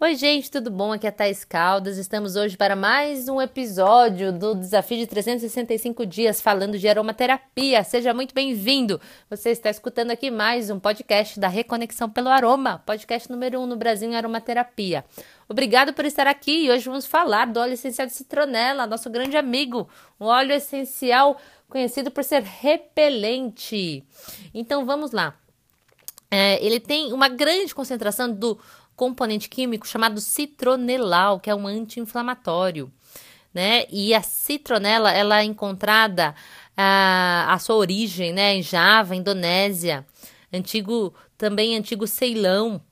Oi, gente, tudo bom? Aqui é Thais Caldas. Estamos hoje para mais um episódio do Desafio de 365 Dias falando de aromaterapia. Seja muito bem-vindo. Você está escutando aqui mais um podcast da Reconexão pelo Aroma, podcast número um no Brasil em aromaterapia. Obrigado por estar aqui e hoje vamos falar do óleo essencial de citronela, nosso grande amigo, um óleo essencial conhecido por ser repelente. Então vamos lá. É, ele tem uma grande concentração do componente químico chamado citronelal, que é um anti-inflamatório, né? E a citronela, ela é encontrada a, a sua origem, né, em Java, Indonésia, antigo também antigo Ceilão,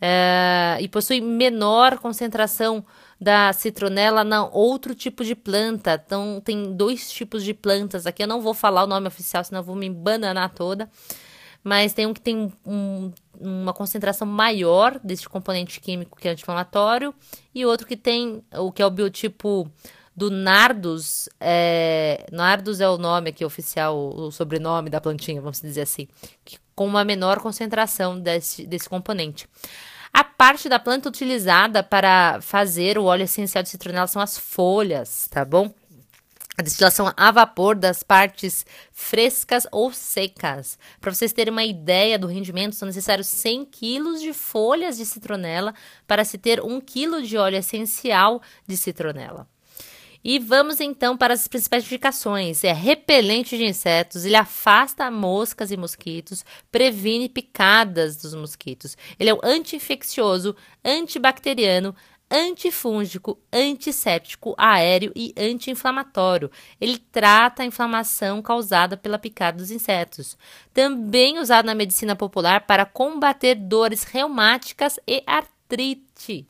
é, e possui menor concentração da citronela na outro tipo de planta. Então, tem dois tipos de plantas aqui. Eu não vou falar o nome oficial, senão vou me bananar toda mas tem um que tem um, uma concentração maior desse componente químico que é anti-inflamatório e outro que tem o que é o biotipo do Nardus, é, Nardus é o nome aqui oficial, o sobrenome da plantinha, vamos dizer assim, que, com uma menor concentração desse, desse componente. A parte da planta utilizada para fazer o óleo essencial de citronela são as folhas, tá bom? A destilação a vapor das partes frescas ou secas. Para vocês terem uma ideia do rendimento, são necessários 100 kg de folhas de citronela para se ter 1 kg de óleo essencial de citronela. E vamos então para as principais indicações. É repelente de insetos, ele afasta moscas e mosquitos, previne picadas dos mosquitos. Ele é um anti-infeccioso, antibacteriano, antifúngico, antisséptico, aéreo e anti-inflamatório. Ele trata a inflamação causada pela picada dos insetos. Também usado na medicina popular para combater dores reumáticas e artrite.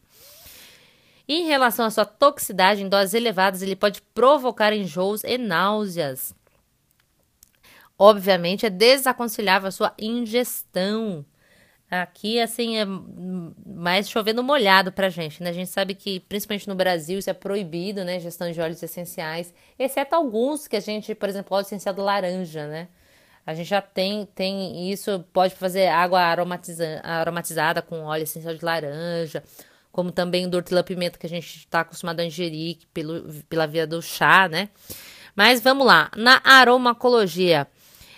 Em relação à sua toxicidade em doses elevadas, ele pode provocar enjoos e náuseas. Obviamente, é desaconselhável a sua ingestão. Aqui, assim, é mais chovendo molhado pra gente, né? A gente sabe que, principalmente no Brasil, isso é proibido, né? Gestão de óleos essenciais, exceto alguns que a gente, por exemplo, óleo essencial laranja, né? A gente já tem, tem isso, pode fazer água aromatiza, aromatizada com óleo essencial de laranja, como também do hortelã-pimenta que a gente está acostumado a ingerir pelo, pela via do chá, né? Mas vamos lá, na aromacologia,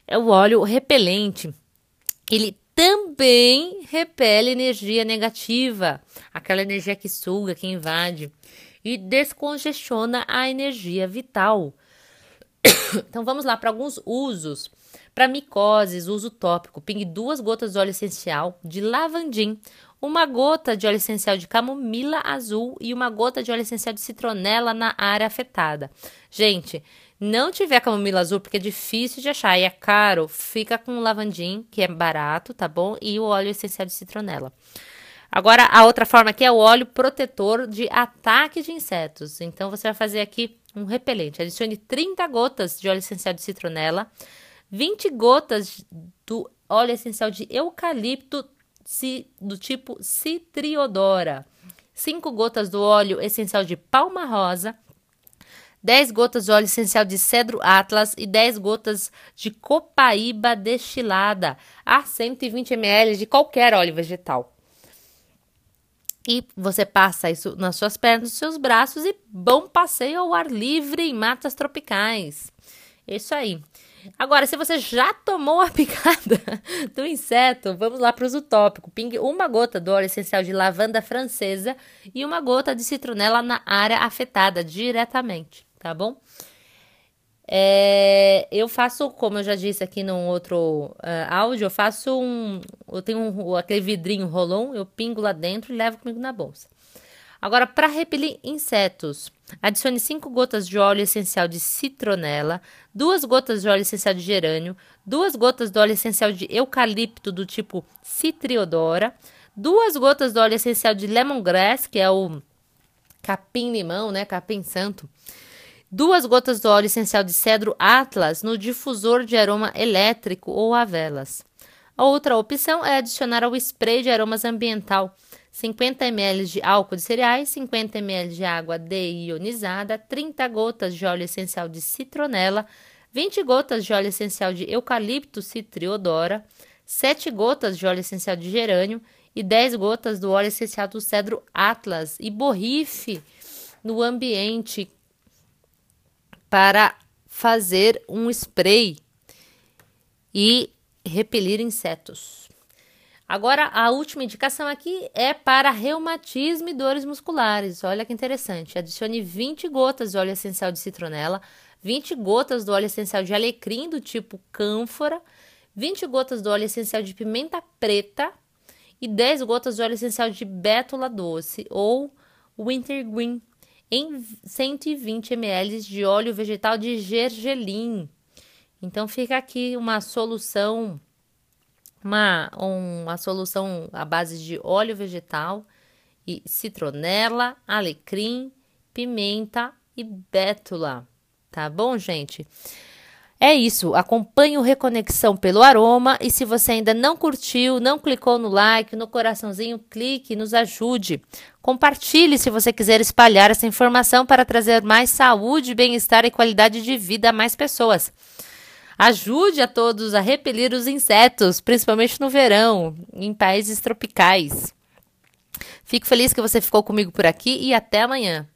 é o óleo repelente. Ele também repele energia negativa, aquela energia que suga, que invade, e descongestiona a energia vital. Então vamos lá para alguns usos. Para micoses, uso tópico, pingue duas gotas de óleo essencial de lavandim, uma gota de óleo essencial de camomila azul e uma gota de óleo essencial de citronela na área afetada. Gente, não tiver camomila azul, porque é difícil de achar e é caro, fica com o lavandim, que é barato, tá bom? E o óleo essencial de citronela. Agora, a outra forma aqui é o óleo protetor de ataque de insetos. Então, você vai fazer aqui um repelente. Adicione 30 gotas de óleo essencial de citronela, 20 gotas do óleo essencial de eucalipto do tipo citriodora, 5 gotas do óleo essencial de palma rosa, 10 gotas de óleo essencial de cedro atlas e 10 gotas de copaíba destilada a 120 ml de qualquer óleo vegetal. E você passa isso nas suas pernas, nos seus braços e bom passeio ao ar livre em matas tropicais. Isso aí. Agora, se você já tomou a picada do inseto, vamos lá para o uso tópico. Pingue uma gota do óleo essencial de lavanda francesa e uma gota de citronela na área afetada diretamente tá bom? É, eu faço, como eu já disse aqui num outro uh, áudio, eu faço um. Eu tenho um, aquele vidrinho rolon, eu pingo lá dentro e levo comigo na bolsa. Agora, para repelir insetos, adicione 5 gotas de óleo essencial de citronela, 2 gotas de óleo essencial de gerânio, 2 gotas de óleo essencial de eucalipto do tipo citriodora, 2 gotas de óleo essencial de lemongrass, que é o capim-limão, né? Capim santo duas gotas de óleo essencial de cedro Atlas no difusor de aroma elétrico ou a velas. A outra opção é adicionar ao spray de aromas ambiental 50 ml de álcool de cereais, 50 ml de água deionizada, 30 gotas de óleo essencial de citronela, 20 gotas de óleo essencial de eucalipto citriodora, 7 gotas de óleo essencial de gerânio e 10 gotas do óleo essencial do cedro Atlas e borrife no ambiente para fazer um spray e repelir insetos. Agora, a última indicação aqui é para reumatismo e dores musculares. Olha que interessante. Adicione 20 gotas de óleo essencial de citronela, 20 gotas do óleo essencial de alecrim do tipo cânfora, 20 gotas do óleo essencial de pimenta preta e 10 gotas de óleo essencial de bétula doce ou wintergreen em 120 ml de óleo vegetal de gergelim. Então fica aqui uma solução, uma, uma solução à base de óleo vegetal e citronela, alecrim, pimenta e bétula. Tá bom, gente? É isso, acompanhe o Reconexão pelo Aroma e se você ainda não curtiu, não clicou no like, no coraçãozinho, clique, nos ajude. Compartilhe se você quiser espalhar essa informação para trazer mais saúde, bem-estar e qualidade de vida a mais pessoas. Ajude a todos a repelir os insetos, principalmente no verão, em países tropicais. Fico feliz que você ficou comigo por aqui e até amanhã.